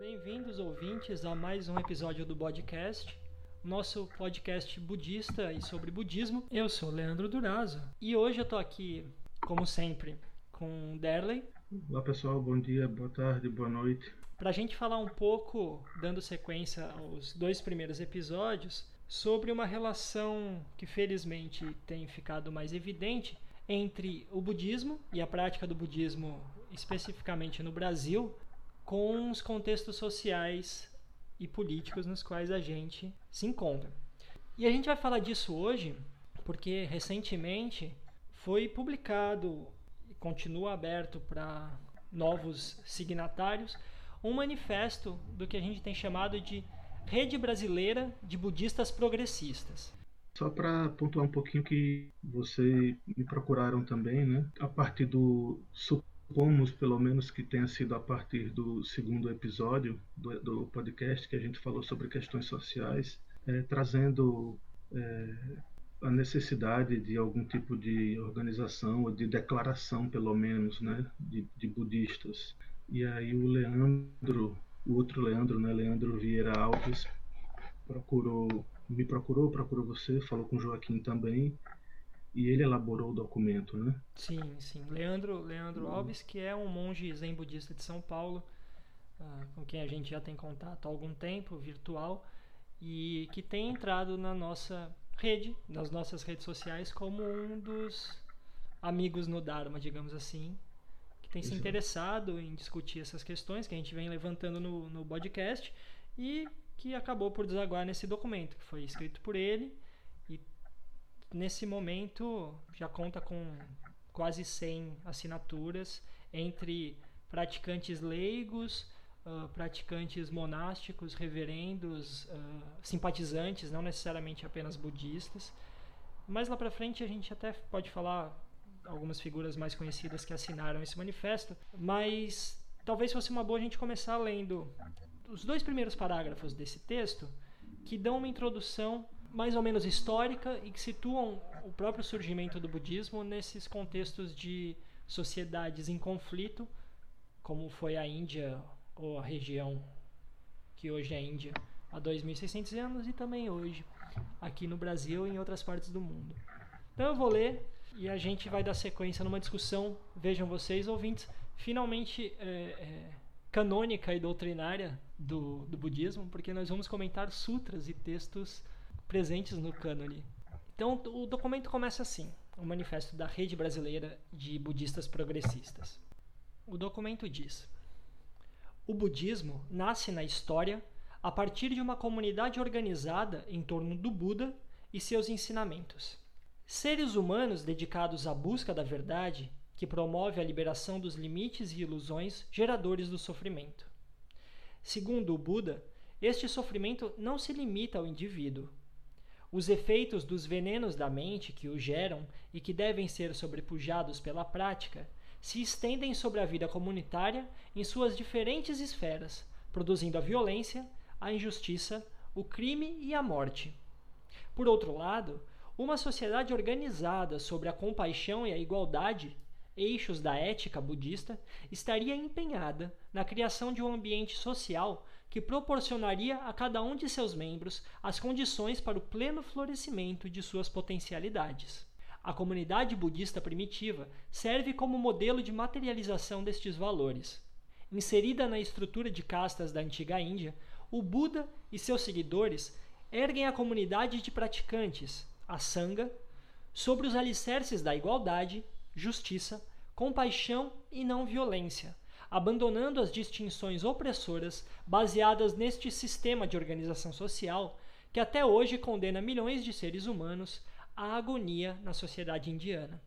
Bem-vindos, ouvintes, a mais um episódio do podcast, nosso podcast budista e sobre budismo. Eu sou Leandro Durazo e hoje eu tô aqui, como sempre, com Derley. Olá pessoal, bom dia, boa tarde, boa noite. Para a gente falar um pouco, dando sequência aos dois primeiros episódios, sobre uma relação que felizmente tem ficado mais evidente entre o budismo e a prática do budismo, especificamente no Brasil, com os contextos sociais e políticos nos quais a gente se encontra. E a gente vai falar disso hoje porque recentemente foi publicado e continua aberto para novos signatários um manifesto do que a gente tem chamado de Rede Brasileira de Budistas Progressistas. Só para pontuar um pouquinho que vocês me procuraram também, né? A partir do supomos, pelo menos que tenha sido a partir do segundo episódio do, do podcast que a gente falou sobre questões sociais, é, trazendo é, a necessidade de algum tipo de organização ou de declaração, pelo menos, né, de, de budistas. E aí o Leandro, o outro Leandro, né, Leandro Vieira Alves, procurou me procurou, procurou você, falou com o Joaquim também, e ele elaborou o documento, né? Sim, sim. Leandro, Leandro uhum. Alves, que é um monge zen budista de São Paulo, uh, com quem a gente já tem contato há algum tempo, virtual, e que tem entrado na nossa rede, nas nossas redes sociais, como um dos amigos no Dharma, digamos assim, que tem se interessado em discutir essas questões que a gente vem levantando no, no podcast e que acabou por desaguar nesse documento, que foi escrito por ele nesse momento já conta com quase 100 assinaturas entre praticantes leigos, uh, praticantes monásticos, reverendos, uh, simpatizantes, não necessariamente apenas budistas. Mais lá para frente a gente até pode falar algumas figuras mais conhecidas que assinaram esse manifesto, mas talvez fosse uma boa a gente começar lendo os dois primeiros parágrafos desse texto que dão uma introdução mais ou menos histórica e que situam o próprio surgimento do budismo nesses contextos de sociedades em conflito, como foi a Índia ou a região que hoje é a Índia há 2.600 anos e também hoje aqui no Brasil e em outras partes do mundo. Então eu vou ler e a gente vai dar sequência numa discussão. Vejam vocês, ouvintes, finalmente é, é, canônica e doutrinária do, do budismo, porque nós vamos comentar sutras e textos presentes no cânone. Então, o documento começa assim: o Manifesto da Rede Brasileira de Budistas Progressistas. O documento diz: O budismo nasce na história a partir de uma comunidade organizada em torno do Buda e seus ensinamentos. Seres humanos dedicados à busca da verdade que promove a liberação dos limites e ilusões geradores do sofrimento. Segundo o Buda, este sofrimento não se limita ao indivíduo. Os efeitos dos venenos da mente que o geram e que devem ser sobrepujados pela prática se estendem sobre a vida comunitária em suas diferentes esferas, produzindo a violência, a injustiça, o crime e a morte. Por outro lado, uma sociedade organizada sobre a compaixão e a igualdade eixos da ética budista, estaria empenhada na criação de um ambiente social que proporcionaria a cada um de seus membros as condições para o pleno florescimento de suas potencialidades. A comunidade budista primitiva serve como modelo de materialização destes valores. Inserida na estrutura de castas da antiga Índia, o Buda e seus seguidores erguem a comunidade de praticantes, a Sangha, sobre os alicerces da igualdade, justiça, compaixão e não violência, abandonando as distinções opressoras baseadas neste sistema de organização social que até hoje condena milhões de seres humanos à agonia na sociedade indiana.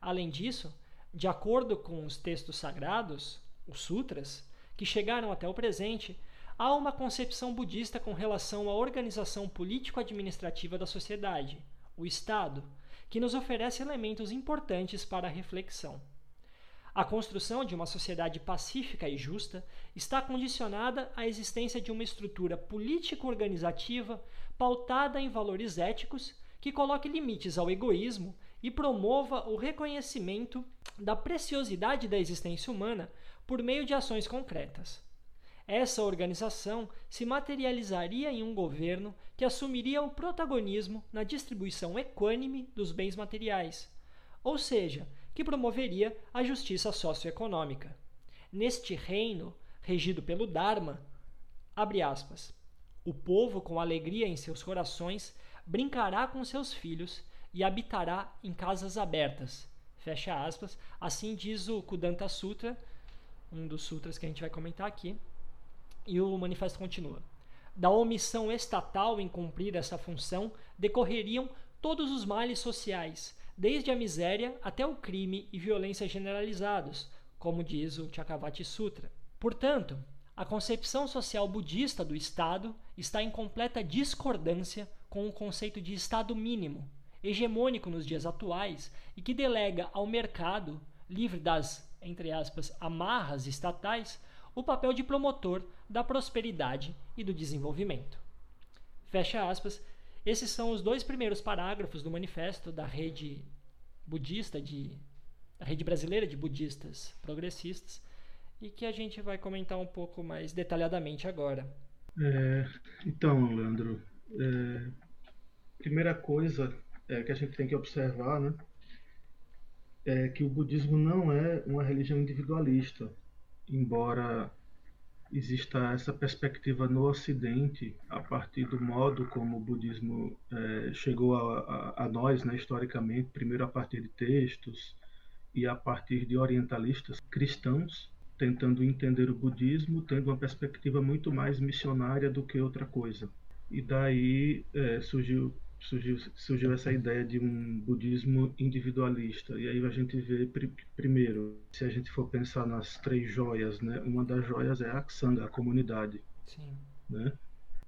Além disso, de acordo com os textos sagrados, os sutras, que chegaram até o presente, há uma concepção budista com relação à organização político-administrativa da sociedade, o Estado, que nos oferece elementos importantes para a reflexão. A construção de uma sociedade pacífica e justa está condicionada à existência de uma estrutura político-organizativa pautada em valores éticos que coloque limites ao egoísmo e promova o reconhecimento da preciosidade da existência humana por meio de ações concretas. essa organização se materializaria em um governo que assumiria o protagonismo na distribuição equânime dos bens materiais, ou seja, que promoveria a justiça socioeconômica. Neste reino, regido pelo Dharma, abre aspas, o povo, com alegria em seus corações, brincará com seus filhos e habitará em casas abertas. Fecha aspas. Assim diz o Kudanta Sutra, um dos sutras que a gente vai comentar aqui. E o manifesto continua. Da omissão estatal em cumprir essa função decorreriam todos os males sociais, desde a miséria até o crime e violência generalizados, como diz o Chakravati Sutra. Portanto, a concepção social budista do Estado está em completa discordância com o conceito de Estado mínimo, hegemônico nos dias atuais e que delega ao mercado, livre das, entre aspas, amarras estatais, o papel de promotor da prosperidade e do desenvolvimento. Fecha aspas. Esses são os dois primeiros parágrafos do manifesto da rede budista de a rede brasileira de budistas progressistas e que a gente vai comentar um pouco mais detalhadamente agora. É, então, Leandro, é, primeira coisa é, que a gente tem que observar, né, é que o budismo não é uma religião individualista, embora exista essa perspectiva no Ocidente a partir do modo como o budismo é, chegou a, a, a, nós, né, historicamente, primeiro a partir de textos e a partir de orientalistas cristãos tentando entender o budismo, tendo uma perspectiva muito mais missionária do que outra coisa. E daí é, surgiu surgiu, surgiu essa ideia de um budismo individualista. E aí a gente vê, pr primeiro, se a gente for pensar nas três joias, né, uma das joias é a Sangha, a comunidade. Sim. Né?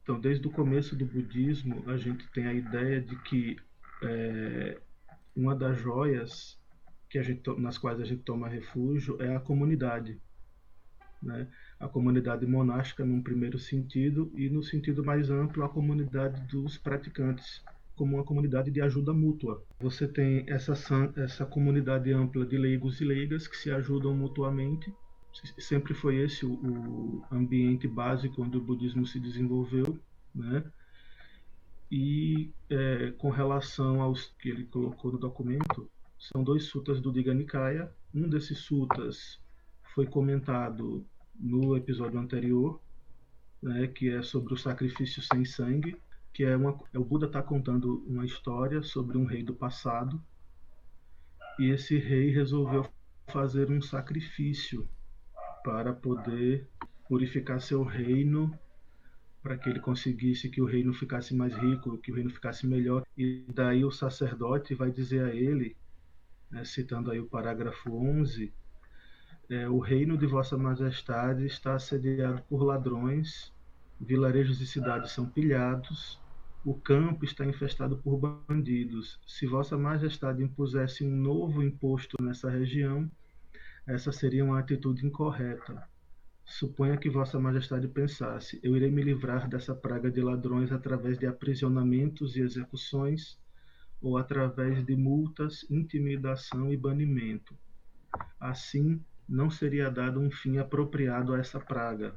Então, desde o começo do budismo, a gente tem a ideia de que é, uma das joias que a gente, nas quais a gente toma refúgio é a comunidade. Né? A comunidade monástica, num primeiro sentido, e no sentido mais amplo, a comunidade dos praticantes, como uma comunidade de ajuda mútua. Você tem essa, essa comunidade ampla de leigos e leigas que se ajudam mutuamente. Sempre foi esse o, o ambiente básico onde o budismo se desenvolveu, né? E é, com relação aos que ele colocou no documento, são dois sutas do Diga Nikaya. Um desses sutas foi comentado no episódio anterior, né, que é sobre o sacrifício sem sangue, que é uma é o Buda está contando uma história sobre um rei do passado e esse rei resolveu fazer um sacrifício para poder purificar seu reino para que ele conseguisse que o reino ficasse mais rico, que o reino ficasse melhor. E daí o sacerdote vai dizer a ele, né, citando aí o parágrafo 11, é, o reino de Vossa Majestade está assediado por ladrões, vilarejos e cidades são pilhados, o campo está infestado por bandidos. Se Vossa Majestade impusesse um novo imposto nessa região, essa seria uma atitude incorreta. Suponha que Vossa Majestade pensasse: eu irei me livrar dessa praga de ladrões através de aprisionamentos e execuções, ou através de multas, intimidação e banimento. Assim, não seria dado um fim apropriado a essa praga.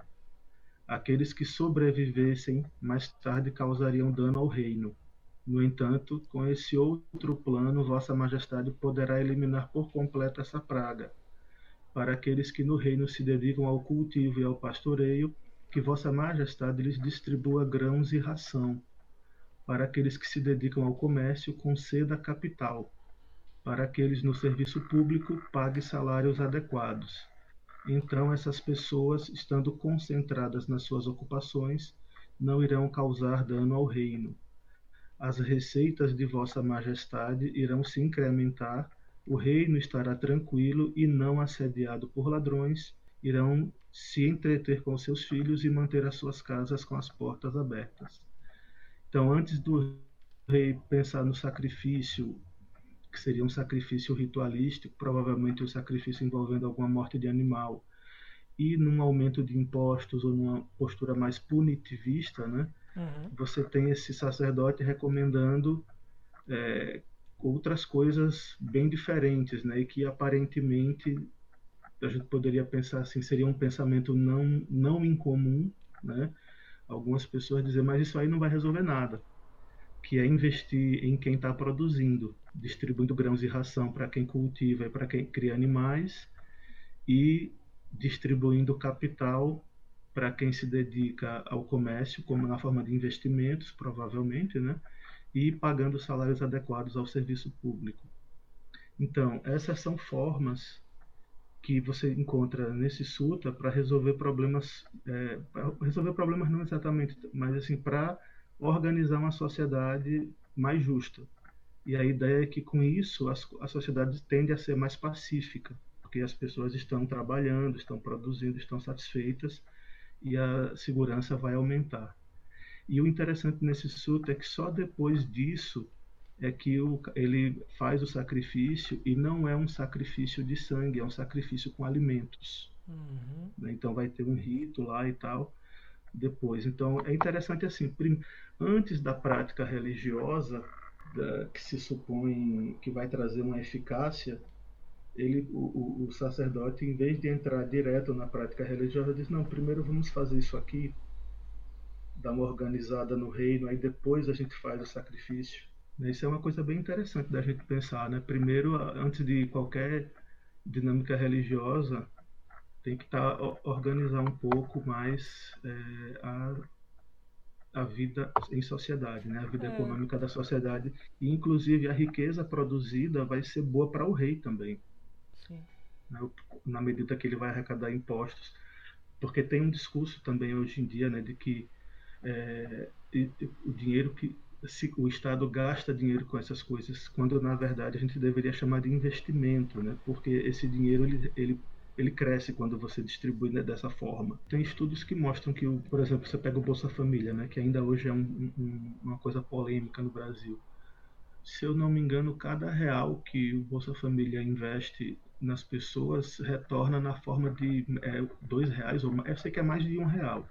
Aqueles que sobrevivessem mais tarde causariam dano ao reino. No entanto, com esse outro plano, Vossa Majestade poderá eliminar por completo essa praga. Para aqueles que no reino se dedicam ao cultivo e ao pastoreio, que Vossa Majestade lhes distribua grãos e ração. Para aqueles que se dedicam ao comércio, conceda capital. Para aqueles no serviço público, pague salários adequados então essas pessoas, estando concentradas nas suas ocupações, não irão causar dano ao reino. As receitas de Vossa Majestade irão se incrementar, o reino estará tranquilo e não assediado por ladrões, irão se entreter com seus filhos e manter as suas casas com as portas abertas. Então, antes do rei pensar no sacrifício que seria um sacrifício ritualístico, provavelmente um sacrifício envolvendo alguma morte de animal, e num aumento de impostos ou numa postura mais punitivista, né? Uhum. Você tem esse sacerdote recomendando é, outras coisas bem diferentes, né? E que aparentemente a gente poderia pensar assim, seria um pensamento não, não incomum, né? Algumas pessoas dizem, mas isso aí não vai resolver nada, que é investir em quem está produzindo, distribuindo grãos e ração para quem cultiva e para quem cria animais e distribuindo capital para quem se dedica ao comércio, como na forma de investimentos, provavelmente, né? e pagando salários adequados ao serviço público. Então, essas são formas que você encontra nesse suta para resolver problemas, é, resolver problemas não exatamente, mas assim para organizar uma sociedade mais justa. E a ideia é que com isso a, a sociedade tende a ser mais pacífica, porque as pessoas estão trabalhando, estão produzindo, estão satisfeitas e a segurança vai aumentar. E o interessante nesse suta é que só depois disso é que o, ele faz o sacrifício e não é um sacrifício de sangue, é um sacrifício com alimentos. Uhum. Né? Então vai ter um rito lá e tal depois. Então é interessante assim, antes da prática religiosa da, que se supõe que vai trazer uma eficácia, ele, o, o, sacerdote, em vez de entrar direto na prática religiosa, diz não, primeiro vamos fazer isso aqui, dar uma organizada no reino, aí depois a gente faz o sacrifício. Isso é uma coisa bem interessante da gente pensar, né? Primeiro, antes de qualquer dinâmica religiosa, tem que tá, organizar um pouco mais é, a, a vida em sociedade, né? a vida é. econômica da sociedade. E, inclusive, a riqueza produzida vai ser boa para o rei também. Sim. Né? Na medida que ele vai arrecadar impostos. Porque tem um discurso também hoje em dia né, de que é, o dinheiro que se o Estado gasta dinheiro com essas coisas, quando na verdade a gente deveria chamar de investimento, né? porque esse dinheiro ele, ele, ele cresce quando você distribui né, dessa forma. Tem estudos que mostram que, por exemplo, você pega o Bolsa Família, né, que ainda hoje é um, um, uma coisa polêmica no Brasil. Se eu não me engano, cada real que o Bolsa Família investe nas pessoas retorna na forma de é, dois reais ou mais. Eu sei que é mais de um real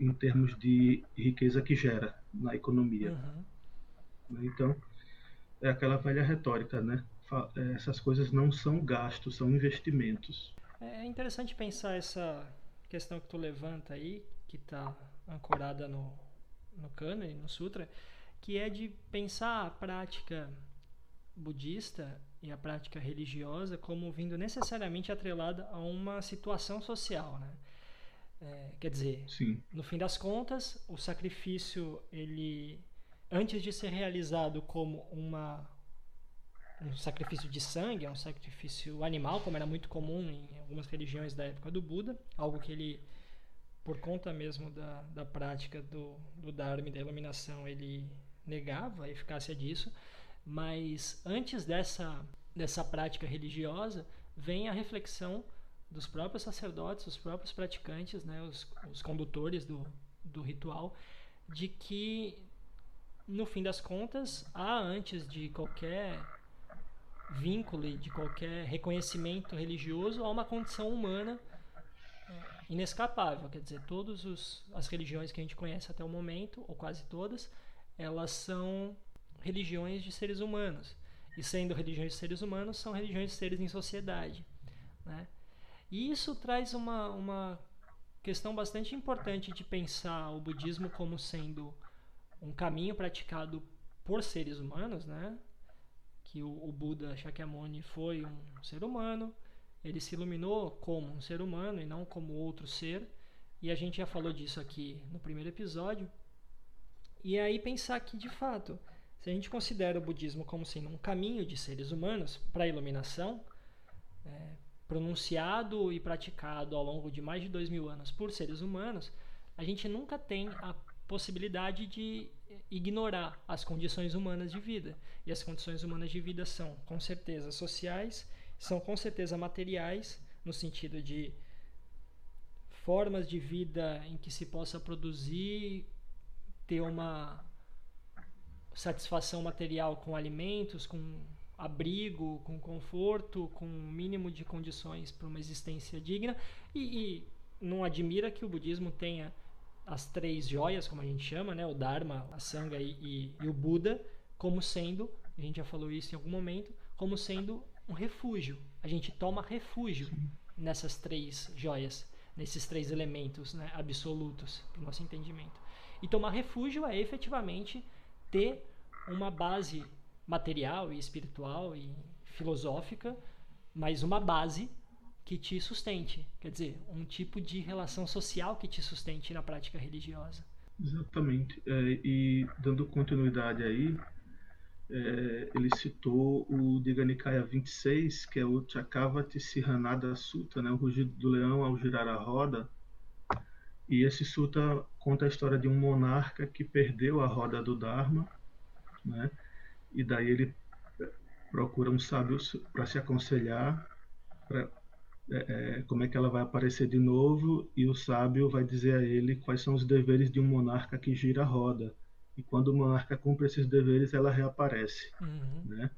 em termos de riqueza que gera na economia. Uhum. Então, é aquela velha retórica, né? É, essas coisas não são gastos, são investimentos. É interessante pensar essa questão que tu levanta aí, que está ancorada no, no Kana e no Sutra, que é de pensar a prática budista e a prática religiosa como vindo necessariamente atrelada a uma situação social, né? É, quer dizer, Sim. no fim das contas, o sacrifício, ele, antes de ser realizado como uma, um sacrifício de sangue, é um sacrifício animal, como era muito comum em algumas religiões da época do Buda, algo que ele, por conta mesmo da, da prática do, do Dharma e da iluminação, ele negava a eficácia disso. Mas antes dessa, dessa prática religiosa, vem a reflexão dos próprios sacerdotes, os próprios praticantes, né, os, os condutores do, do ritual, de que no fim das contas há antes de qualquer vínculo e de qualquer reconhecimento religioso há uma condição humana inescapável, quer dizer, todas as religiões que a gente conhece até o momento, ou quase todas, elas são religiões de seres humanos. E sendo religiões de seres humanos, são religiões de seres em sociedade. Né? E isso traz uma, uma questão bastante importante de pensar o budismo como sendo um caminho praticado por seres humanos, né? Que o, o Buda Shakyamuni foi um ser humano, ele se iluminou como um ser humano e não como outro ser, e a gente já falou disso aqui no primeiro episódio. E aí pensar que, de fato, se a gente considera o budismo como sendo um caminho de seres humanos para a iluminação, é, pronunciado e praticado ao longo de mais de dois mil anos por seres humanos, a gente nunca tem a possibilidade de ignorar as condições humanas de vida. E as condições humanas de vida são, com certeza, sociais, são com certeza materiais, no sentido de formas de vida em que se possa produzir, ter uma satisfação material com alimentos, com abrigo, com conforto, com um mínimo de condições para uma existência digna. E, e, não admira que o budismo tenha as três joias, como a gente chama, né? o Dharma, a Sangha e, e, e o Buda, como sendo, a gente já falou isso em algum momento, como sendo um refúgio. A gente toma refúgio nessas três joias, nesses três elementos né, absolutos para o nosso entendimento. E tomar refúgio é efetivamente ter uma base material e espiritual e filosófica, mas uma base que te sustente, quer dizer, um tipo de relação social que te sustente na prática religiosa. Exatamente. É, e dando continuidade aí, é, ele citou o Diganikaya 26, que é o Chakavati Sihanada Sutta, né, o rugido do leão ao girar a roda. E esse sutta conta a história de um monarca que perdeu a roda do Dharma, né, e daí ele procura um sábio para se aconselhar pra, é, é, como é que ela vai aparecer de novo, e o sábio vai dizer a ele quais são os deveres de um monarca que gira a roda e quando o monarca cumpre esses deveres, ela reaparece. Uhum. Né?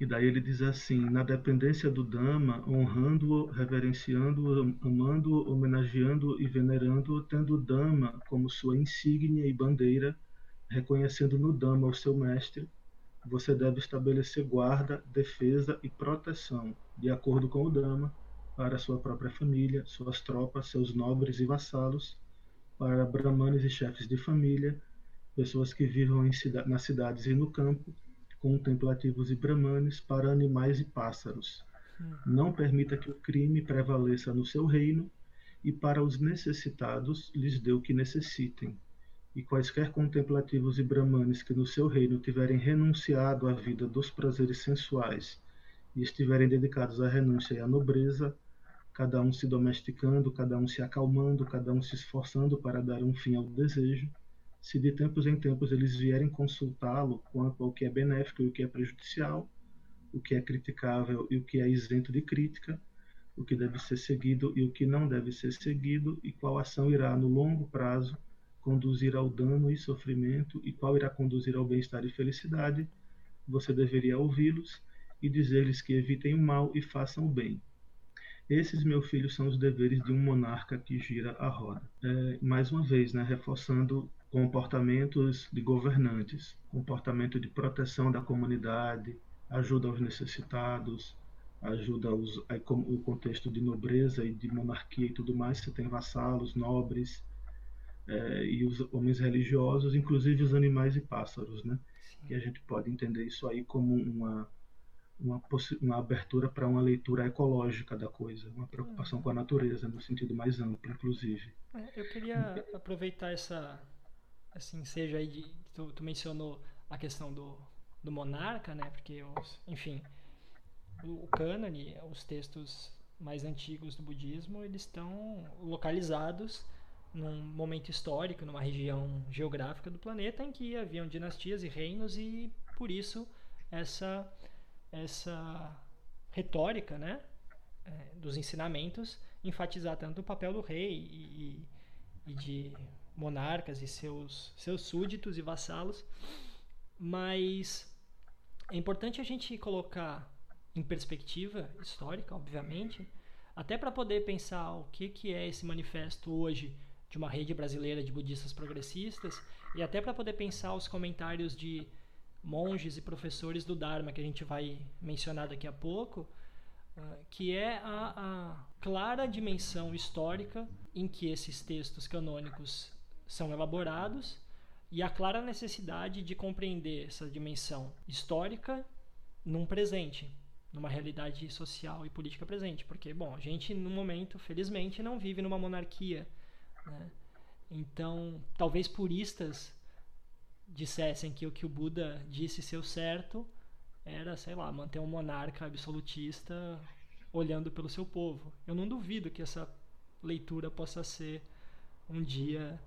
E daí ele diz assim: na dependência do Dama, honrando-o, reverenciando-o, amando-o, homenageando e venerando-o, tendo o Dama como sua insígnia e bandeira, reconhecendo no Dama o seu mestre, você deve estabelecer guarda, defesa e proteção, de acordo com o Dama, para sua própria família, suas tropas, seus nobres e vassalos, para brahmanes e chefes de família, pessoas que vivam cida nas cidades e no campo, contemplativos e brahmanes, para animais e pássaros. Hum. Não permita que o crime prevaleça no seu reino, e para os necessitados lhes dê o que necessitem. E quaisquer contemplativos e brahmanes que no seu reino tiverem renunciado à vida dos prazeres sensuais e estiverem dedicados à renúncia e à nobreza, cada um se domesticando, cada um se acalmando, cada um se esforçando para dar um fim ao desejo, se de tempos em tempos eles vierem consultá-lo quanto ao que é benéfico e o que é prejudicial, o que é criticável e o que é isento de crítica, o que deve ser seguido e o que não deve ser seguido, e qual ação irá, no longo prazo, conduzir ao dano e sofrimento, e qual irá conduzir ao bem-estar e felicidade, você deveria ouvi-los e dizer-lhes que evitem o mal e façam o bem. Esses, meu filho, são os deveres de um monarca que gira a roda. É, mais uma vez, né, reforçando comportamentos de governantes, comportamento de proteção da comunidade, ajuda aos necessitados, ajuda aos, o contexto de nobreza e de monarquia e tudo mais, você tem vassalos, nobres é, e os homens religiosos, inclusive os animais e pássaros, né? Sim. E a gente pode entender isso aí como uma uma, uma abertura para uma leitura ecológica da coisa, uma preocupação com a natureza no sentido mais amplo, inclusive. É, eu queria aproveitar essa assim, seja aí de, tu, tu mencionou a questão do, do monarca, né? Porque, os, enfim, o, o cânone, os textos mais antigos do budismo, eles estão localizados num momento histórico, numa região geográfica do planeta em que haviam dinastias e reinos e por isso essa essa retórica, né, é, dos ensinamentos enfatizar tanto o papel do rei e, e de monarcas e seus, seus súditos e vassalos, mas é importante a gente colocar em perspectiva histórica, obviamente, até para poder pensar o que, que é esse manifesto hoje de uma rede brasileira de budistas progressistas e até para poder pensar os comentários de monges e professores do Dharma que a gente vai mencionar daqui a pouco, ah, que é a, a clara dimensão histórica em que esses textos canônicos são elaborados e a clara necessidade de compreender essa dimensão histórica num presente, numa realidade social e política presente, porque bom, a gente no momento, felizmente, não vive numa monarquia, né? Então, talvez puristas dissessem que o que o Buda disse ser o certo era, sei lá, manter um monarca absolutista olhando pelo seu povo. Eu não duvido que essa leitura possa ser um dia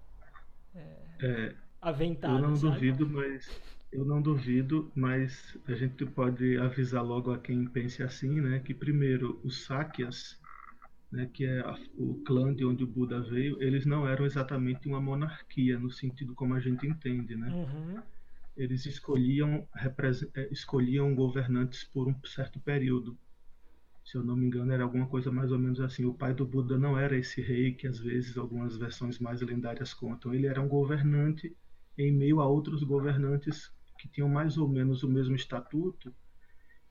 é, aventado. Eu não sabe? duvido, mas eu não duvido, mas a gente pode avisar logo a quem pense assim, né, que primeiro os Sakyas, né, que é a, o clã de onde o Buda veio, eles não eram exatamente uma monarquia no sentido como a gente entende, né? Uhum. Eles escolhiam é, escolhiam governantes por um certo período se eu não me engano, era alguma coisa mais ou menos assim. O pai do Buda não era esse rei que às vezes algumas versões mais lendárias contam. Ele era um governante em meio a outros governantes que tinham mais ou menos o mesmo estatuto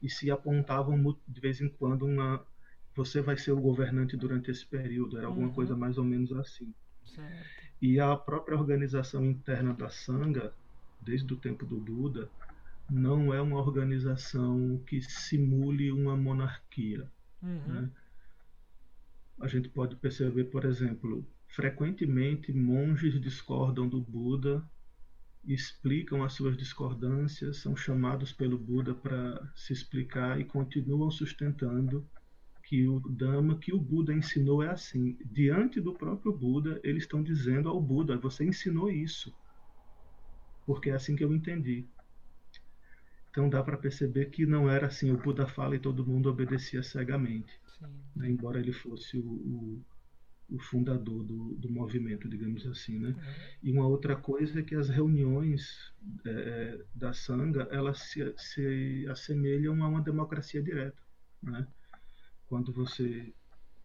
e se apontavam de vez em quando uma você vai ser o governante durante esse período. Era alguma uhum. coisa mais ou menos assim. Certo. E a própria organização interna da Sangha, desde o tempo do Buda, não é uma organização que simule uma monarquia. Uhum. Né? A gente pode perceber, por exemplo, frequentemente monges discordam do Buda, explicam as suas discordâncias, são chamados pelo Buda para se explicar e continuam sustentando que o Dhamma que o Buda ensinou é assim. Diante do próprio Buda, eles estão dizendo ao Buda: você ensinou isso. Porque é assim que eu entendi. Então dá para perceber que não era assim: o Buda fala e todo mundo obedecia cegamente. Né? Embora ele fosse o, o, o fundador do, do, movimento, digamos assim. Né? Uhum. E uma outra coisa é que as reuniões é, é da Sangha elas se, se assemelham a uma democracia direta. Né? Quando você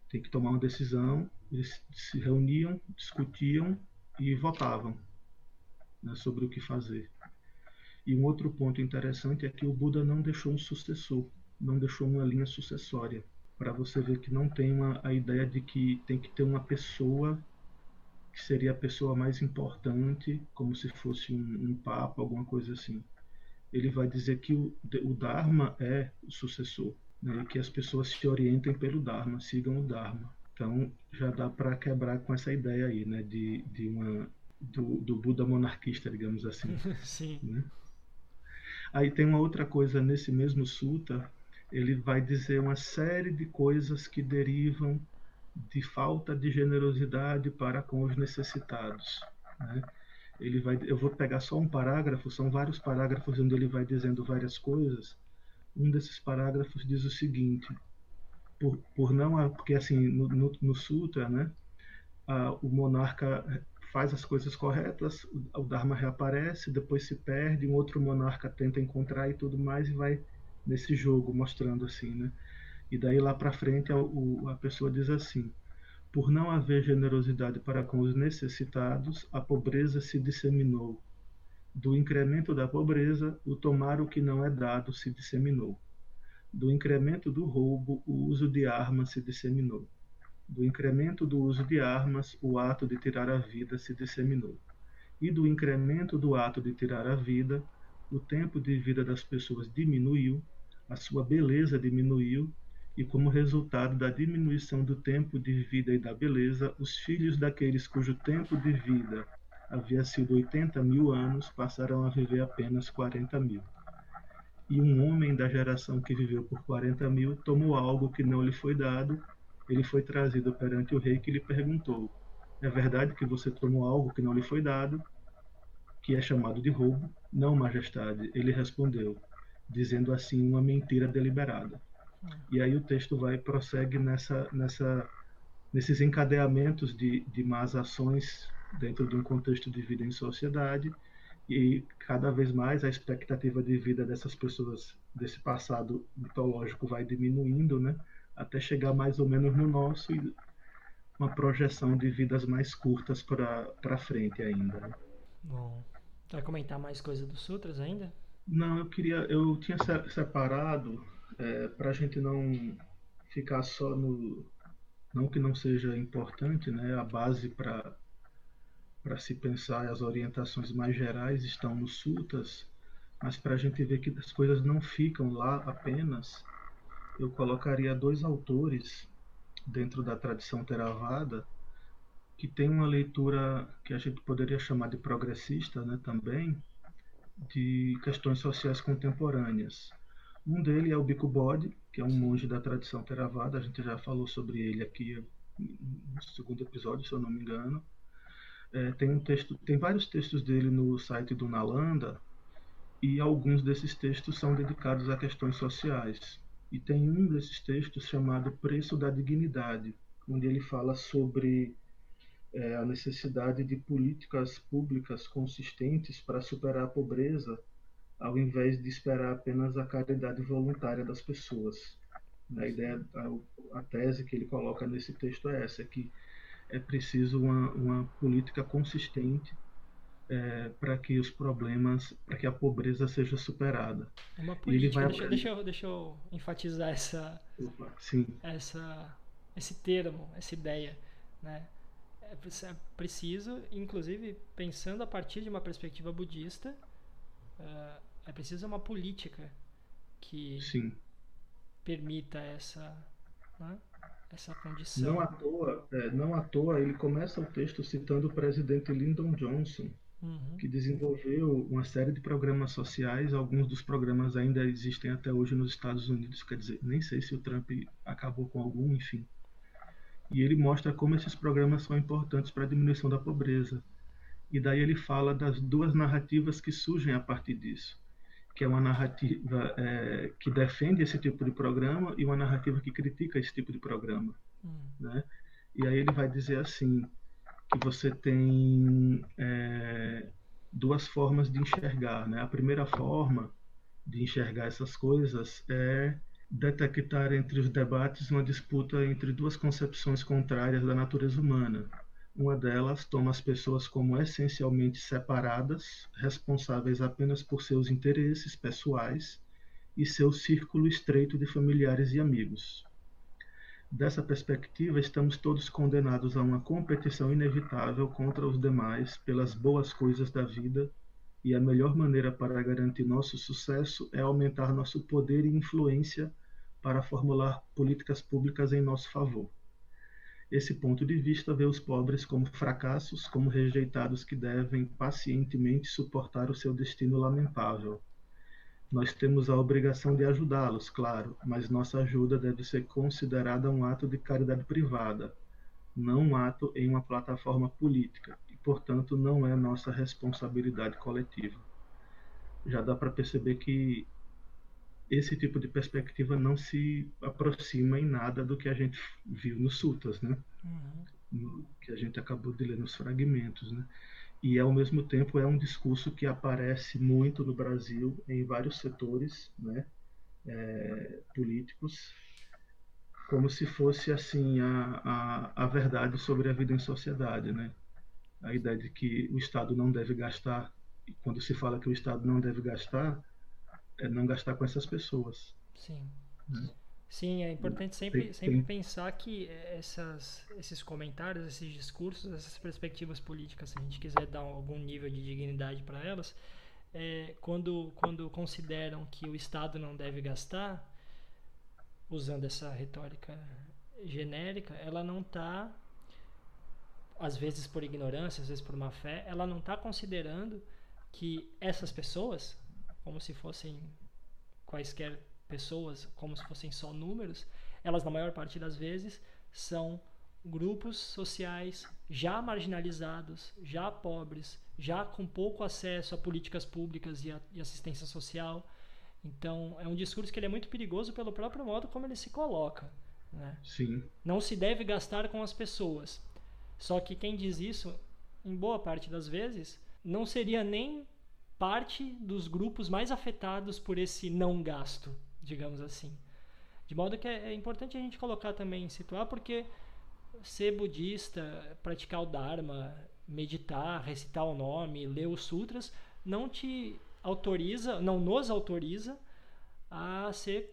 tem que tomar uma decisão, eles se reuniam, discutiam e votavam né, sobre o que fazer. E um outro ponto interessante é que o Buda não deixou um sucessor, não deixou uma linha sucessória, para você ver que não tem uma, a ideia de que tem que ter uma pessoa que seria a pessoa mais importante, como se fosse um, um papa, alguma coisa assim. Ele vai dizer que o, o Dharma é o sucessor né, que as pessoas se orientem pelo Dharma, sigam o Dharma. Então já dá para quebrar com essa ideia aí, né, de, de uma do, do Buda monarquista, digamos assim. Sim. Né? Aí tem uma outra coisa nesse mesmo sutta, ele vai dizer uma série de coisas que derivam de falta de generosidade para com os necessitados. Né? Ele vai, eu vou pegar só um parágrafo, são vários parágrafos onde ele vai dizendo várias coisas, um desses parágrafos diz o seguinte: por, por não, porque assim no, no, no Sutra, né, o monarca faz as coisas corretas, o, o Dharma reaparece, depois se perde, um outro monarca tenta encontrar e tudo mais e vai nesse jogo mostrando assim, né? E daí lá para frente a, o, a pessoa diz assim: por não haver generosidade para com os necessitados, a pobreza se disseminou do incremento da pobreza, o tomar o que não é dado se disseminou. Do incremento do roubo, o uso de armas se disseminou. Do incremento do uso de armas, o ato de tirar a vida se disseminou. E do incremento do ato de tirar a vida, o tempo de vida das pessoas diminuiu, a sua beleza diminuiu, e como resultado da diminuição do tempo de vida e da beleza, os filhos daqueles cujo tempo de vida havia sido 80 mil anos, passaram a viver apenas 40 mil. E um homem da geração que viveu por 40 mil tomou algo que não lhe foi dado. Ele foi trazido perante o rei que lhe perguntou: É verdade que você tomou algo que não lhe foi dado, que é chamado de roubo? Não, majestade. Ele respondeu, dizendo assim uma mentira deliberada. E aí o texto vai prossegue nessa, nessa, nesses encadeamentos de, de más ações dentro de um contexto de vida em sociedade e cada vez mais a expectativa de vida dessas pessoas desse passado mitológico vai diminuindo, né? Até chegar mais ou menos no nosso e uma projeção de vidas mais curtas para frente ainda. Né? Bom, vai comentar mais coisa dos sutras ainda? Não, eu queria, eu tinha separado é, para a gente não ficar só no, não que não seja importante, né? A base para para se pensar as orientações mais gerais estão nos sutas, mas para a gente ver que as coisas não ficam lá apenas, eu colocaria dois autores dentro da tradição Theravada que tem uma leitura que a gente poderia chamar de progressista, né, também, de questões sociais contemporâneas. Um dele é o Bhikkhu Bodhi, que é um monge da tradição Theravada, a gente já falou sobre ele aqui no segundo episódio, se eu não me engano. É, tem um texto, tem vários textos dele no site do Nalanda e alguns desses textos são dedicados a questões sociais. E tem um desses textos chamado Preço da Dignidade, onde ele fala sobre é, a necessidade de políticas públicas consistentes para superar a pobreza, ao invés de esperar apenas a caridade voluntária das pessoas. A ideia, a, a tese que ele coloca nesse texto é essa, é que é preciso uma, uma política consistente é, para que os problemas, para que a pobreza seja superada. É uma política. Vai... Deixa, deixa, eu, deixa eu enfatizar essa, Sim. essa, esse termo, essa ideia, né? É, é preciso, inclusive, pensando a partir de uma perspectiva budista, uh, é preciso uma política que Sim. permita essa, né? Essa condição. Não à toa, é, não à toa ele começa o texto citando o presidente Lyndon Johnson, uhum. que desenvolveu uma série de programas sociais. Alguns dos programas ainda existem até hoje nos Estados Unidos, quer dizer, nem sei se o Trump acabou com algum, enfim. E ele mostra como esses programas são importantes para a diminuição da pobreza. E daí ele fala das duas narrativas que surgem a partir disso que é uma narrativa é, que defende esse tipo de programa e uma narrativa que critica esse tipo de programa, hum. né? E aí ele vai dizer assim que você tem é, duas formas de enxergar, né? A primeira forma de enxergar essas coisas é detectar entre os debates uma disputa entre duas concepções contrárias da natureza humana, uma delas toma as pessoas como essencialmente separadas, responsáveis apenas por seus interesses pessoais e seu círculo estreito de familiares e amigos. Dessa perspectiva, estamos todos condenados a uma competição inevitável contra os demais pelas boas coisas da vida, e a melhor maneira para garantir nosso sucesso é aumentar nosso poder e influência para formular políticas públicas em nosso favor. Esse ponto de vista vê os pobres como fracassos, como rejeitados que devem pacientemente suportar o seu destino lamentável. Nós temos a obrigação de ajudá-los, claro, mas nossa ajuda deve ser considerada um ato de caridade privada, não um ato em uma plataforma política, e, portanto, não é nossa responsabilidade coletiva. Já dá para perceber que esse tipo de perspectiva não se aproxima em nada do que a gente viu nos sutas, né? Uhum. Que a gente acabou de ler nos fragmentos, né? E ao mesmo tempo é um discurso que aparece muito no Brasil em vários setores, né? É, políticos, como se fosse assim a, a, a verdade sobre a vida em sociedade, né? A ideia de que o Estado não deve gastar, quando se fala que o Estado não deve gastar, é não gastar com essas pessoas. Sim. Né? Sim, é importante sempre, tem, sempre tem... pensar que essas, esses comentários, esses discursos, essas perspectivas políticas, se a gente quiser dar algum nível de dignidade para elas, é, quando, quando consideram que o Estado não deve gastar, usando essa retórica genérica, ela não está, às vezes por ignorância, às vezes por má fé, ela não está considerando que essas pessoas, como se fossem quaisquer pessoas, como se fossem só números, elas, na maior parte das vezes, são grupos sociais já marginalizados, já pobres, já com pouco acesso a políticas públicas e, a, e assistência social. Então, é um discurso que ele é muito perigoso pelo próprio modo como ele se coloca. Né? Sim. Não se deve gastar com as pessoas. Só que quem diz isso, em boa parte das vezes, não seria nem parte dos grupos mais afetados por esse não gasto, digamos assim. De modo que é, é importante a gente colocar também, situar, porque ser budista, praticar o Dharma, meditar, recitar o nome, ler os sutras, não te autoriza, não nos autoriza a ser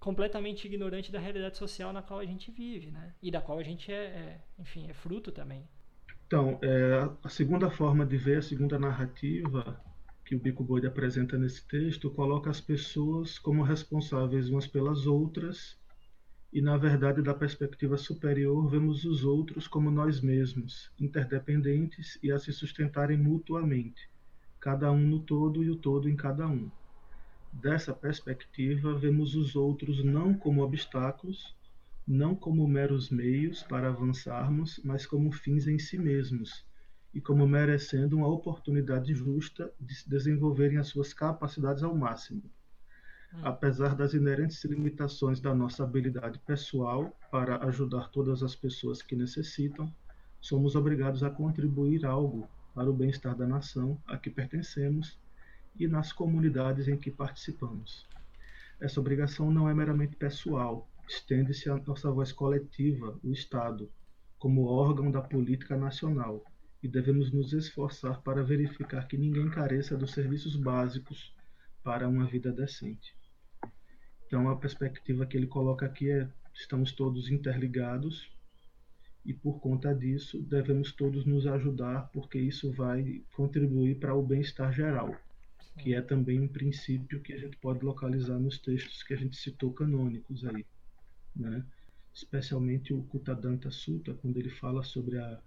completamente ignorante da realidade social na qual a gente vive, né? E da qual a gente é, é enfim, é fruto também. Então, é, a segunda forma de ver, a segunda narrativa que o Bico Bode apresenta nesse texto coloca as pessoas como responsáveis umas pelas outras e, na verdade, da perspectiva superior, vemos os outros como nós mesmos, interdependentes e a se sustentarem mutuamente, cada um no todo e o todo em cada um. Dessa perspectiva, vemos os outros não como obstáculos, não como meros meios para avançarmos, mas como fins em si mesmos e como merecendo uma oportunidade justa de se desenvolverem as suas capacidades ao máximo. Hum. Apesar das inerentes limitações da nossa habilidade pessoal para ajudar todas as pessoas que necessitam, somos obrigados a contribuir algo para o bem-estar da nação a que pertencemos e nas comunidades em que participamos. Essa obrigação não é meramente pessoal, estende-se à nossa voz coletiva, o Estado, como órgão da política nacional e devemos nos esforçar para verificar que ninguém careça dos serviços básicos para uma vida decente. Então, a perspectiva que ele coloca aqui é: estamos todos interligados e, por conta disso, devemos todos nos ajudar, porque isso vai contribuir para o bem-estar geral, que é também um princípio que a gente pode localizar nos textos que a gente citou canônicos aí, né? especialmente o Kutadanta Sutta, quando ele fala sobre a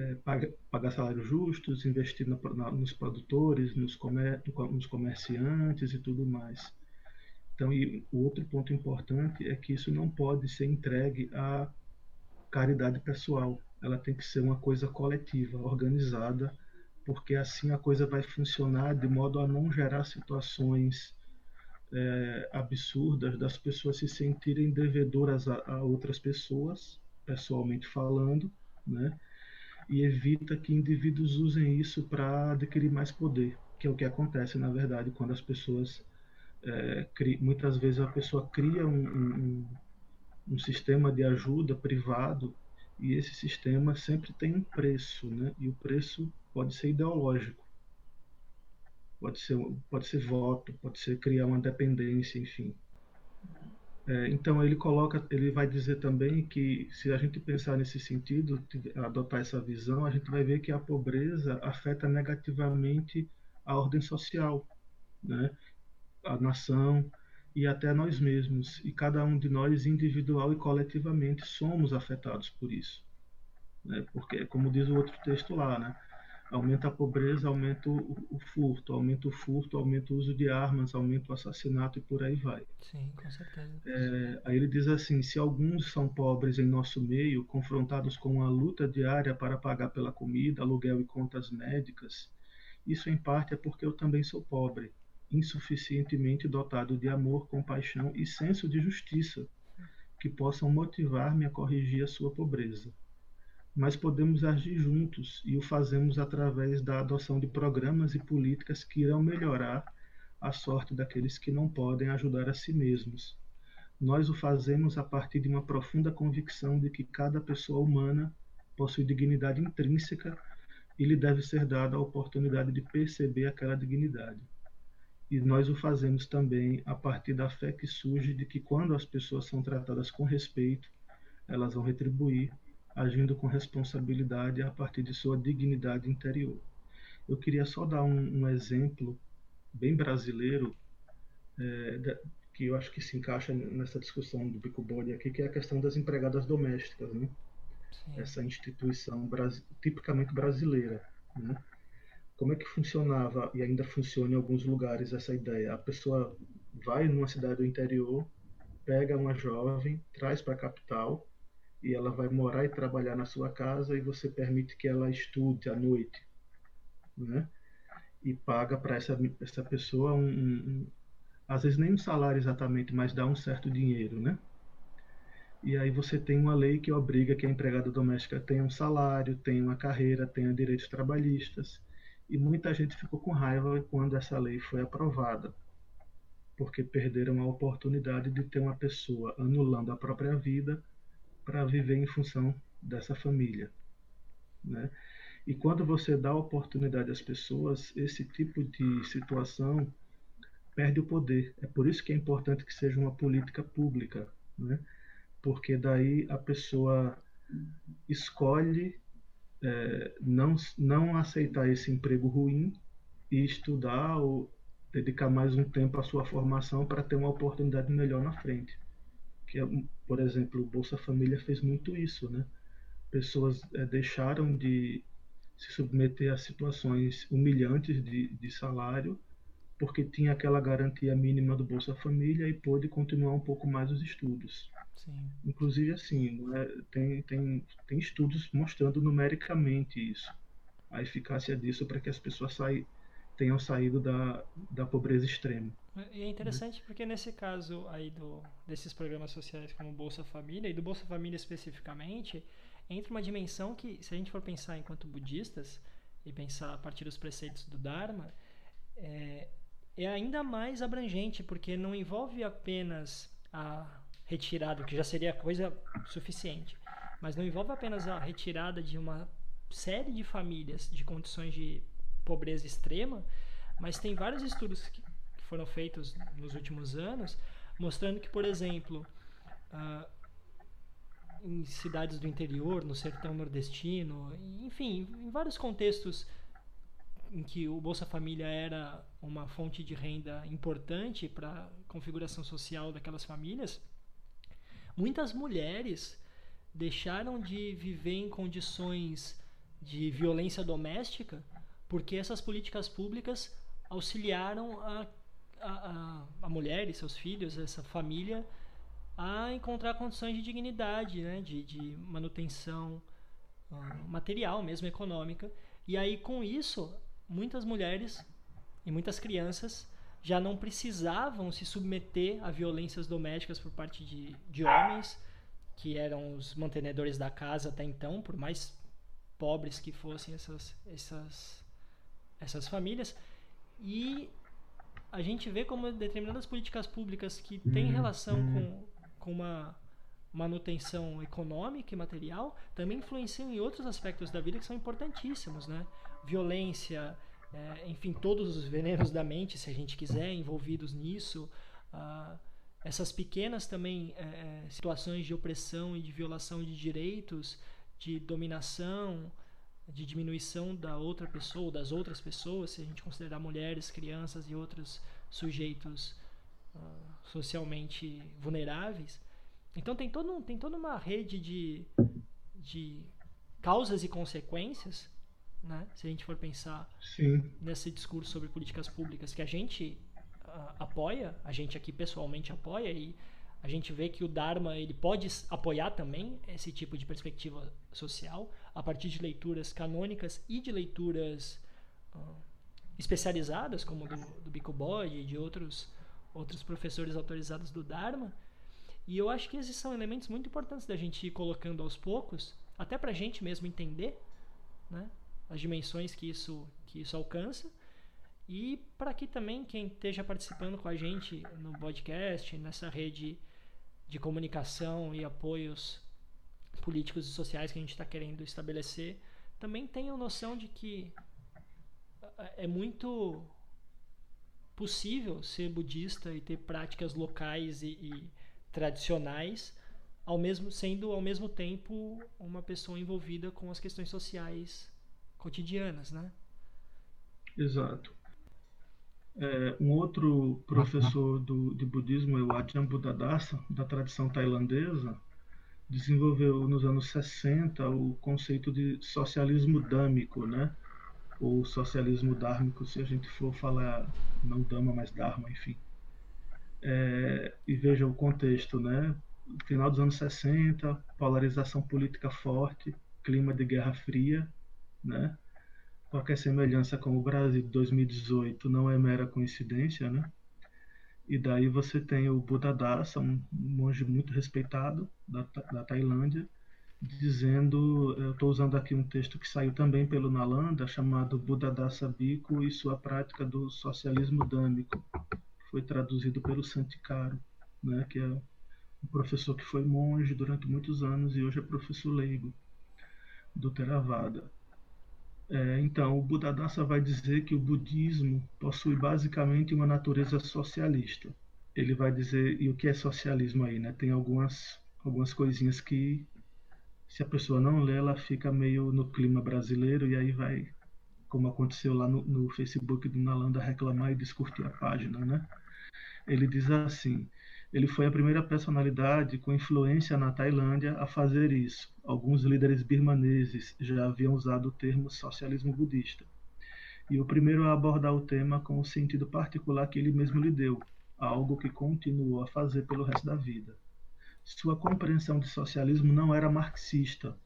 é, paga, pagar salários justos, investir na, na, nos produtores, nos, comer, nos comerciantes e tudo mais. Então, e o outro ponto importante é que isso não pode ser entregue à caridade pessoal. Ela tem que ser uma coisa coletiva, organizada, porque assim a coisa vai funcionar de modo a não gerar situações é, absurdas das pessoas se sentirem devedoras a, a outras pessoas, pessoalmente falando, né? E evita que indivíduos usem isso para adquirir mais poder, que é o que acontece, na verdade, quando as pessoas. É, cri, muitas vezes a pessoa cria um, um, um, sistema de ajuda privado e esse sistema sempre tem um preço, né? e o preço pode ser ideológico. Pode ser, pode ser voto, pode ser criar uma dependência, enfim. É, então ele coloca, ele vai dizer também que se a gente pensar nesse sentido, adotar essa visão, a gente vai ver que a pobreza afeta negativamente a ordem social, né? a nação e até nós mesmos. E cada um de nós, individual e coletivamente, somos afetados por isso. Né? Porque, como diz o outro texto lá, né? Aumenta a pobreza, aumenta o, o, furto, aumenta o furto, aumenta o uso de armas, aumenta o assassinato e por aí vai. Sim, com certeza. É, aí ele diz assim: se alguns são pobres em nosso meio, confrontados com uma luta diária para pagar pela comida, aluguel e contas médicas, isso em parte é porque eu também sou pobre, insuficientemente dotado de amor, compaixão e senso de justiça, que possam motivar-me a corrigir a sua pobreza mas podemos agir juntos e o fazemos através da adoção de programas e políticas que irão melhorar a sorte daqueles que não podem ajudar a si mesmos. Nós o fazemos a partir de uma profunda convicção de que cada pessoa humana possui dignidade intrínseca e lhe deve ser dada a oportunidade de perceber aquela dignidade. E nós o fazemos também a partir da fé que surge de que quando as pessoas são tratadas com respeito, elas vão retribuir agindo com responsabilidade a partir de sua dignidade interior. Eu queria só dar um, um exemplo bem brasileiro, é, que eu acho que se encaixa nessa discussão do Bico Bode aqui, que é a questão das empregadas domésticas, né? Essa instituição tipicamente brasileira, né? Como é que funcionava e ainda funciona em alguns lugares essa ideia? A pessoa vai numa cidade do interior, pega uma jovem, traz para a capital, e ela vai morar e trabalhar na sua casa e você permite que ela estude à noite, né? E paga para essa, essa pessoa um, um, às vezes nem um salário exatamente, mas dá um certo dinheiro, né? E aí você tem uma lei que obriga que a empregada doméstica tenha um salário, tenha uma carreira, tenha direitos trabalhistas. E muita gente ficou com raiva quando essa lei foi aprovada, porque perderam a oportunidade de ter uma pessoa anulando a própria vida para viver em função dessa família. Né? E quando você dá oportunidade às pessoas, esse tipo de situação perde o poder. É por isso que é importante que seja uma política pública, né? porque daí a pessoa escolhe é, não, não aceitar esse emprego ruim e estudar ou dedicar mais um tempo à sua formação para ter uma oportunidade melhor na frente que, por exemplo, o Bolsa Família fez muito isso, né? Pessoas é, deixaram de se submeter a situações humilhantes de, de salário porque tinha aquela garantia mínima do Bolsa Família e pôde continuar um pouco mais os estudos. Sim. Inclusive, assim, é, tem, tem, tem estudos mostrando numericamente isso, a eficácia disso para que as pessoas saem tenham saído da, da pobreza extrema. E é interessante porque nesse caso aí do, desses programas sociais como Bolsa Família e do Bolsa Família especificamente, entra uma dimensão que, se a gente for pensar enquanto budistas e pensar a partir dos preceitos do Dharma, é, é ainda mais abrangente, porque não envolve apenas a retirada, que já seria coisa suficiente, mas não envolve apenas a retirada de uma série de famílias de condições de pobreza extrema, mas tem vários estudos que foram feitos nos últimos anos mostrando que, por exemplo, uh, em cidades do interior, no sertão nordestino, enfim, em vários contextos em que o Bolsa Família era uma fonte de renda importante para a configuração social daquelas famílias, muitas mulheres deixaram de viver em condições de violência doméstica porque essas políticas públicas auxiliaram a, a, a, a mulher e seus filhos, essa família, a encontrar condições de dignidade, né? de, de manutenção uh, material, mesmo econômica. E aí, com isso, muitas mulheres e muitas crianças já não precisavam se submeter a violências domésticas por parte de, de homens, que eram os mantenedores da casa até então, por mais pobres que fossem essas, essas, essas famílias. E a gente vê como determinadas políticas públicas que têm uhum. relação uhum. com, com uma manutenção econômica e material também influenciam em outros aspectos da vida que são importantíssimos, né? Violência, é, enfim, todos os venenos da mente, se a gente quiser, envolvidos nisso. Ah, essas pequenas também é, é, situações de opressão e de violação de direitos, de dominação, de diminuição da outra pessoa, das outras pessoas, se a gente considerar mulheres, crianças e outros sujeitos uh, socialmente vulneráveis. Então tem, todo, tem toda uma rede de, de causas e consequências, né? se a gente for pensar Sim. nesse discurso sobre políticas públicas que a gente uh, apoia, a gente aqui pessoalmente apoia e a gente vê que o Dharma ele pode apoiar também esse tipo de perspectiva social a partir de leituras canônicas e de leituras uh, especializadas, como do, do Bico Bode e de outros, outros professores autorizados do Dharma. E eu acho que esses são elementos muito importantes da gente ir colocando aos poucos, até para a gente mesmo entender né, as dimensões que isso, que isso alcança. E para que também quem esteja participando com a gente no podcast, nessa rede de comunicação e apoios políticos e sociais que a gente está querendo estabelecer, também tenham noção de que é muito possível ser budista e ter práticas locais e, e tradicionais, ao mesmo sendo ao mesmo tempo uma pessoa envolvida com as questões sociais cotidianas, né? Exato. É, um outro professor do, de budismo é o Ajahn Buddhadasa, da tradição tailandesa, desenvolveu nos anos 60 o conceito de socialismo dâmico, né? ou socialismo dármico, se a gente for falar não dama, mas dharma, enfim. É, e veja o contexto, né? Final dos anos 60, polarização política forte, clima de guerra fria, né? Qualquer semelhança com o Brasil de 2018 não é mera coincidência, né? E daí você tem o Buddhadasa, um monge muito respeitado da, da Tailândia, dizendo, eu estou usando aqui um texto que saiu também pelo Nalanda, chamado Buddhadasa Bhikkhu e sua prática do socialismo dâmico. Foi traduzido pelo Santikaro, né, que é um professor que foi monge durante muitos anos e hoje é professor leigo do Theravada. É, então, o Buddhadasa vai dizer que o budismo possui basicamente uma natureza socialista. Ele vai dizer, e o que é socialismo aí? Né? Tem algumas, algumas coisinhas que, se a pessoa não lê, ela fica meio no clima brasileiro e aí vai, como aconteceu lá no, no Facebook do Nalanda, reclamar e descurtir a página. Né? Ele diz assim: ele foi a primeira personalidade com influência na Tailândia a fazer isso. Alguns líderes birmaneses já haviam usado o termo socialismo budista. E o primeiro a abordar o tema com o sentido particular que ele mesmo lhe deu, algo que continuou a fazer pelo resto da vida. Sua compreensão de socialismo não era marxista.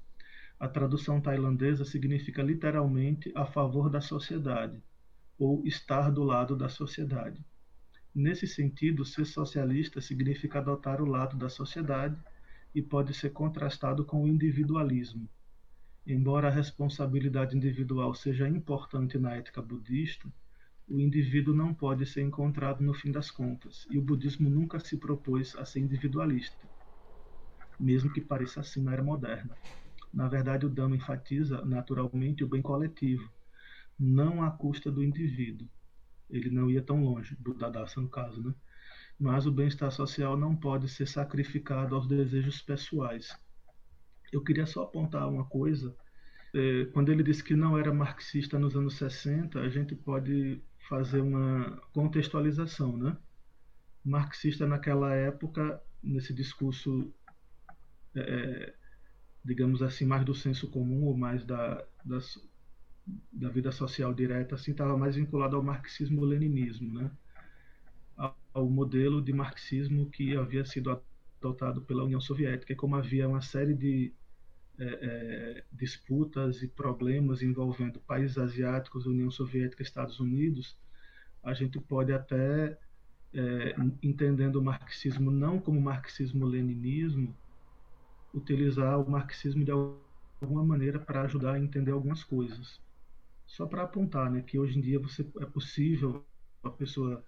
A tradução tailandesa significa literalmente a favor da sociedade, ou estar do lado da sociedade. Nesse sentido, ser socialista significa adotar o lado da sociedade e pode ser contrastado com o individualismo. Embora a responsabilidade individual seja importante na ética budista, o indivíduo não pode ser encontrado no fim das contas, e o budismo nunca se propôs a ser individualista, mesmo que pareça assim na era moderna. Na verdade, o Dhamma enfatiza naturalmente o bem coletivo, não à custa do indivíduo. Ele não ia tão longe, Buddhadasa no caso, né? Mas o bem-estar social não pode ser sacrificado aos desejos pessoais. Eu queria só apontar uma coisa. É, quando ele disse que não era marxista nos anos 60, a gente pode fazer uma contextualização, né? Marxista naquela época, nesse discurso, é, digamos assim, mais do senso comum ou mais da, da, da vida social direta, assim, estava mais vinculado ao marxismo-leninismo, né? Ao modelo de marxismo que havia sido adotado pela União Soviética, e como havia uma série de é, é, disputas e problemas envolvendo países asiáticos, União Soviética Estados Unidos, a gente pode até, é, entendendo o marxismo não como marxismo-leninismo, utilizar o marxismo de alguma maneira para ajudar a entender algumas coisas. Só para apontar né, que hoje em dia você, é possível a pessoa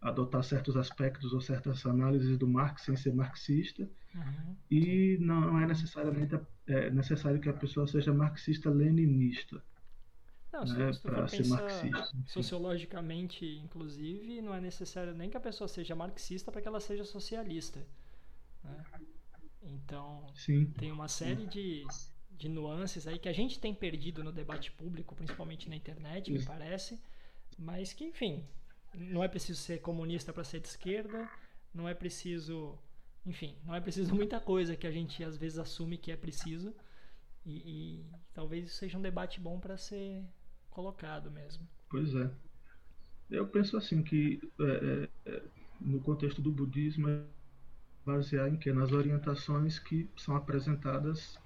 adotar certos aspectos ou certas análises do Marx sem ser marxista uhum. e não é necessariamente é necessário que a pessoa seja marxista-leninista né, para ser marxista. Sociologicamente, inclusive, não é necessário nem que a pessoa seja marxista para que ela seja socialista. Né? Então, Sim. tem uma série de, de nuances aí que a gente tem perdido no debate público, principalmente na internet, me parece, mas que, enfim, não é preciso ser comunista para ser de esquerda, não é preciso, enfim, não é preciso muita coisa que a gente às vezes assume que é preciso. E, e talvez seja um debate bom para ser colocado mesmo. Pois é. Eu penso assim que é, é, é no contexto do budismo é basear em que nas orientações que são apresentadas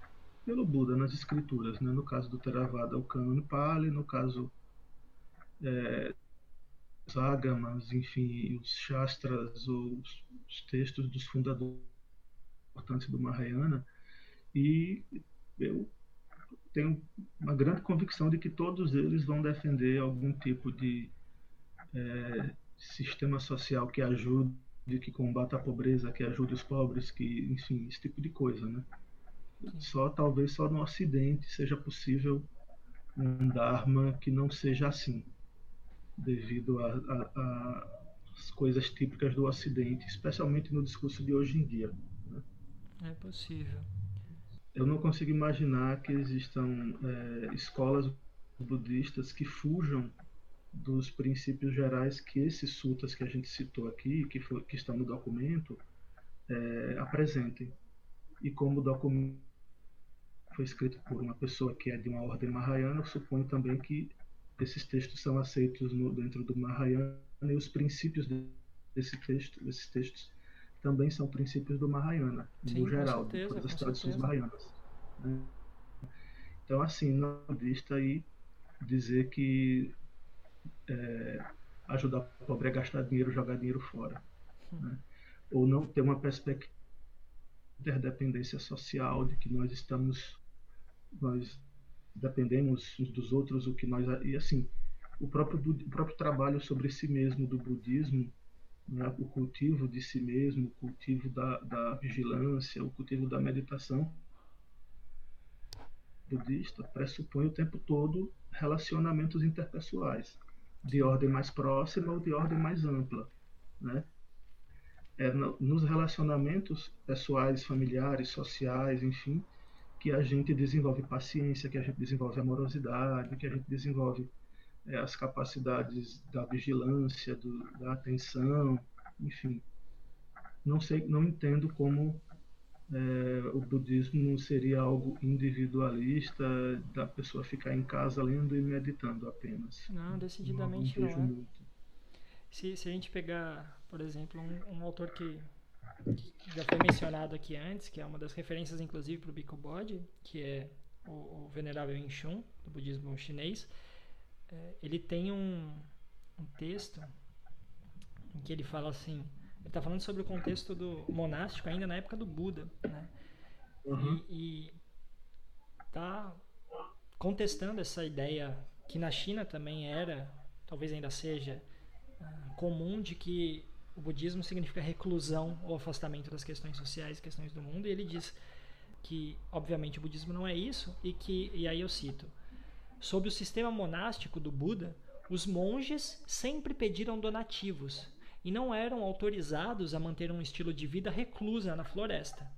pelo Buda nas escrituras, né? no caso do Theravada o Cânone Pali, no caso é, os Agamas, enfim, os Shastras, os, os textos dos fundadores importantes do Mahayana, e eu tenho uma grande convicção de que todos eles vão defender algum tipo de é, sistema social que ajude, que combata a pobreza, que ajude os pobres, que, enfim, esse tipo de coisa, né? Só talvez só no Ocidente seja possível um dharma que não seja assim, devido às coisas típicas do Ocidente, especialmente no discurso de hoje em dia. Né? É possível eu não consigo imaginar que existam é, escolas budistas que fujam dos princípios gerais que esses sutas que a gente citou aqui, que, foi, que estão no documento, é, apresentem. E como o documento foi escrito por uma pessoa que é de uma ordem Mahayana, eu suponho também que esses textos são aceitos no, dentro do Mahayana e os princípios desse texto, desses textos também são princípios do Mahayana, Sim, no geral, certeza, das tradições Mahayanas. Né? Então, assim, não budista aí dizer que é, ajudar o pobre a gastar dinheiro, jogar dinheiro fora. Hum. Né? Ou não ter uma perspectiva de interdependência social, de que nós estamos, nós dependemos uns dos outros, o que nós. E assim, o próprio, o próprio trabalho sobre si mesmo do budismo né, o cultivo de si mesmo, o cultivo da, da vigilância, o cultivo da meditação budista pressupõe o tempo todo relacionamentos interpessoais, de ordem mais próxima ou de ordem mais ampla. Né? É no, nos relacionamentos pessoais, familiares, sociais, enfim, que a gente desenvolve paciência, que a gente desenvolve amorosidade, que a gente desenvolve é, as capacidades da vigilância, do, da atenção, enfim. Não sei, não entendo como é, o budismo não seria algo individualista da pessoa ficar em casa lendo e meditando apenas. Não, decididamente não. não é. Se, se a gente pegar, por exemplo, um, um autor que, já foi mencionado aqui antes, que é uma das referências inclusive para o Bhikkhu Bodhi, que é o, o Venerável Inchun, do budismo chinês, é, ele tem um, um texto em que ele fala assim, ele está falando sobre o contexto do monástico ainda na época do Buda, né? Uhum. E está contestando essa ideia que na China também era, talvez ainda seja, uh, comum de que o budismo significa reclusão ou afastamento das questões sociais, questões do mundo, e ele diz que obviamente o budismo não é isso e que e aí eu cito sob o sistema monástico do Buda os monges sempre pediram donativos e não eram autorizados a manter um estilo de vida reclusa na floresta.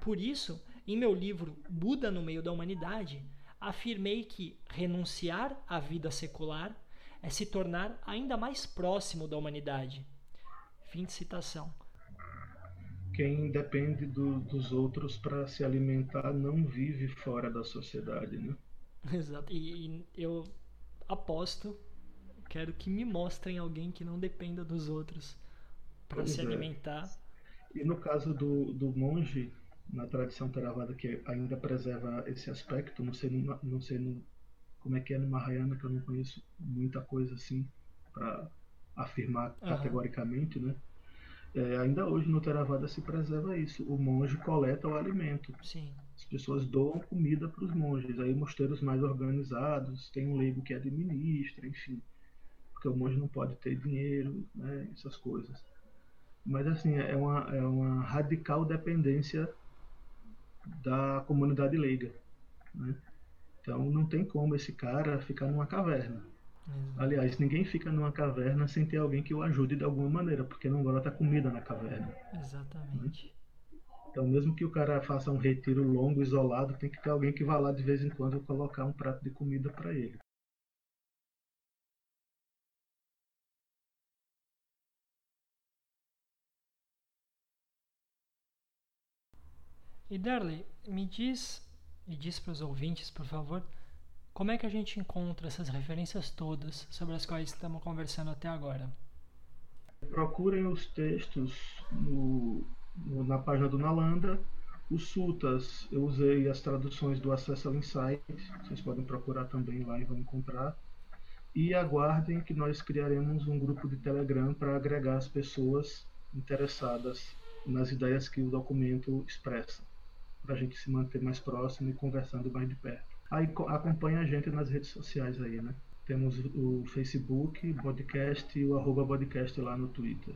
Por isso em meu livro Buda no meio da humanidade afirmei que renunciar à vida secular é se tornar ainda mais próximo da humanidade fim de citação quem depende do, dos outros para se alimentar não vive fora da sociedade, né? Exato. E, e, eu aposto, quero que me mostrem alguém que não dependa dos outros para se é. alimentar. E no caso do, do monge, na tradição Theravada que ainda preserva esse aspecto, não sei, não sei no, como é que é no Mahayana, que eu não conheço muita coisa assim para afirmar uhum. categoricamente, né? É, ainda hoje no Theravada se preserva isso. O monge coleta o alimento. Sim. As pessoas doam comida para os monges. Aí mosteiros mais organizados, tem um leigo que administra, enfim. Porque o monge não pode ter dinheiro, né, essas coisas. Mas assim, é uma, é uma radical dependência da comunidade leiga. Né? Então não tem como esse cara ficar numa caverna. Aliás, ninguém fica numa caverna sem ter alguém que o ajude de alguma maneira, porque não brota comida na caverna. Exatamente. Né? Então, mesmo que o cara faça um retiro longo, isolado, tem que ter alguém que vá lá de vez em quando colocar um prato de comida para ele. E Darley, me diz e diz para os ouvintes, por favor, como é que a gente encontra essas referências todas sobre as quais estamos conversando até agora? Procurem os textos no, no, na página do Nalanda. Os sutas, eu usei as traduções do Acesso ao Insight, vocês podem procurar também lá e vão encontrar. E aguardem que nós criaremos um grupo de Telegram para agregar as pessoas interessadas nas ideias que o documento expressa, para a gente se manter mais próximo e conversando mais de perto. Aí acompanha a gente nas redes sociais aí, né? Temos o Facebook, podcast e o arroba podcast lá no Twitter.